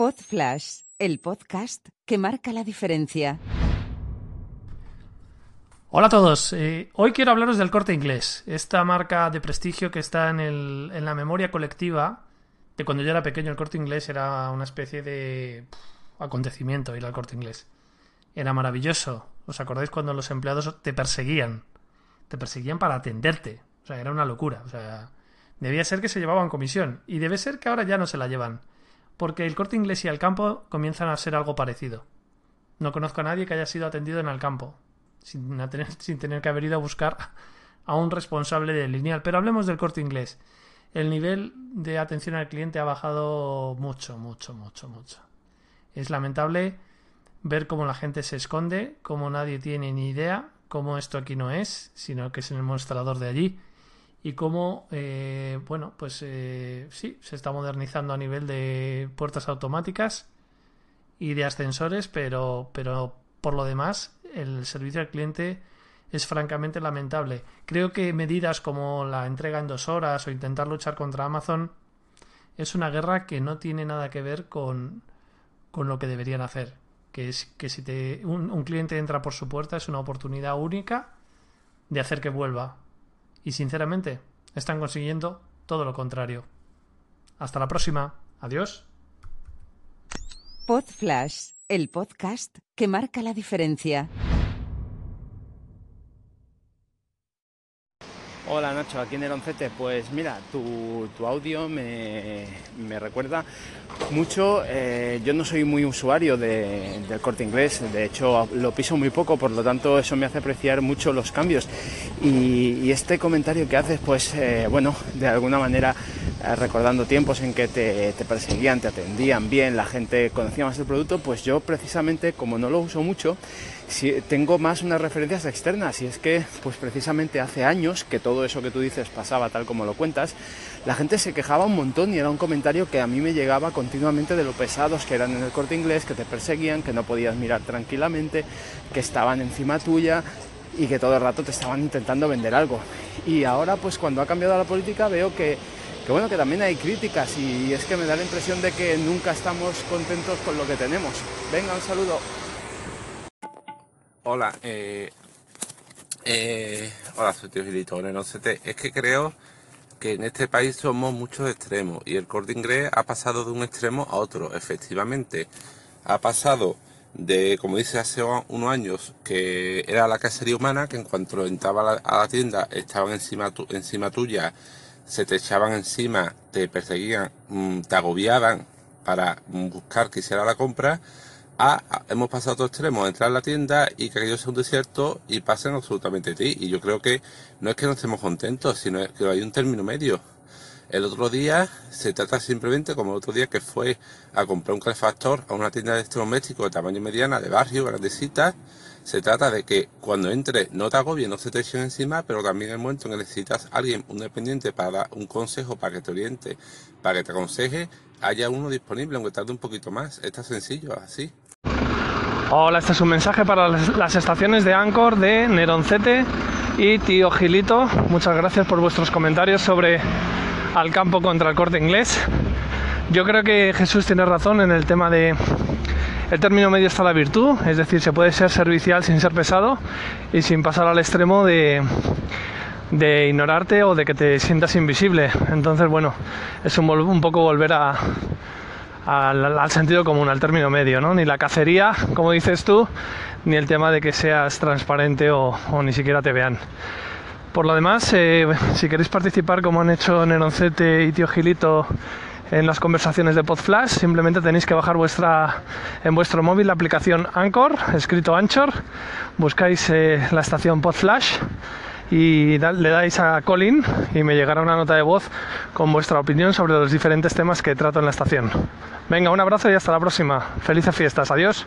Pod Flash, el podcast que marca la diferencia. Hola a todos, eh, hoy quiero hablaros del corte inglés, esta marca de prestigio que está en, la memoria colectiva de cuando yo era pequeño. El corte inglés era una especie de acontecimiento ir al corte inglés. Era maravilloso. ¿Os acordáis cuando los empleados te perseguían? Te perseguían para atenderte. O sea, era una locura. O sea, debía ser que se llevaban comisión. Y debe ser que ahora ya no se la llevan. Porque el corte inglés y el campo comienzan a ser algo parecido. No conozco a nadie que haya sido atendido en el campo. Sin tener, sin tener que haber ido a buscar a un responsable de lineal. Pero hablemos del corte inglés. El nivel de atención al cliente ha bajado mucho, mucho, mucho, mucho. Es lamentable ver cómo la gente se esconde, cómo nadie tiene ni idea, cómo esto aquí no es, sino que es en el mostrador de allí, y cómo, eh, bueno, pues eh, sí, se está modernizando a nivel de puertas automáticas y de ascensores, pero, pero por lo demás, el servicio al cliente es francamente lamentable. Creo que medidas como la entrega en dos horas o intentar luchar contra Amazon es una guerra que no tiene nada que ver con, con lo que deberían hacer que es que si te, un, un, cliente entra por su puerta es una oportunidad única de hacer que vuelva. Y sinceramente, están consiguiendo todo lo contrario. Hasta la próxima. Adiós. Pod Flash, el podcast que marca la diferencia. Hola Nacho, aquí en el Oncete. Pues mira, tu, tu audio me, me, recuerda mucho. Eh, yo no soy muy usuario de, del corte inglés, de hecho lo piso muy poco, por lo tanto eso me hace apreciar mucho los cambios. Y, este comentario que haces, pues eh, bueno, de alguna manera eh, recordando tiempos en que te, te perseguían, te atendían bien, la gente conocía más el producto, pues yo precisamente como no lo uso mucho, si, tengo más unas referencias externas. Y es que pues precisamente hace años que todo eso que tú dices pasaba tal como lo cuentas, la gente se quejaba un montón y era un comentario que a mí me llegaba continuamente de lo pesados que eran en el corte inglés, que te perseguían, que no podías mirar tranquilamente, que estaban encima tuya y que todo el rato te estaban intentando vender algo. Y ahora pues cuando ha cambiado la política veo que bueno, que también hay críticas y es que me da la impresión de que nunca estamos contentos con lo que tenemos. Venga, un saludo. Hola, eh, eh, hola, soy Tío Gilito, no sé, es que creo que en este país somos muchos extremos y el corte inglés ha pasado de un extremo a otro, efectivamente. Ha pasado de, como dice hace unos años, que era la cacería humana, que en cuanto entraba a la, tienda estaban encima, tu, encima tuya, se te echaban encima, te perseguían, te agobiaban para buscar que hiciera la compra, a, hemos pasado a otro extremo, entrar a la tienda y que aquello sea un desierto y pasen absolutamente a ti. Y yo creo que no es que no estemos contentos, sino que hay un término medio. El otro día se trata simplemente como el otro día que fue a comprar un calefactor a una tienda de electrodomésticos de tamaño mediana, de barrio, grandecita. Se trata de que cuando entres no te agobies, no se te echen encima, pero también en el momento en que necesitas a alguien, un dependiente para dar un consejo, para que te oriente, para que te aconseje, haya uno disponible, aunque tarde un poquito más. Está sencillo, así. Hola, este es un mensaje para las estaciones de Anchor de Neroncete y Tío Gilito. Muchas gracias por vuestros comentarios sobre al campo contra el corte inglés. Yo creo que Jesús tiene razón en el tema de el término medio está la virtud, es decir, se puede ser servicial sin ser pesado y sin pasar al extremo de, de ignorarte o de que te sientas invisible. Entonces, bueno, es un, un poco volver a, al, al, sentido común, al término medio, ¿no? Ni la cacería, como dices tú, ni el tema de que seas transparente o, o ni siquiera te vean. Por lo demás, eh, si queréis participar como han hecho Neroncete y Tío Gilito en las conversaciones de Podflash, simplemente tenéis que bajar vuestra, en vuestro móvil la aplicación Anchor, escrito Anchor, buscáis eh, la estación Podflash y le dais a Colin y me llegará una nota de voz con vuestra opinión sobre los diferentes temas que trato en la estación. Venga, un abrazo y hasta la próxima. Felices fiestas, adiós.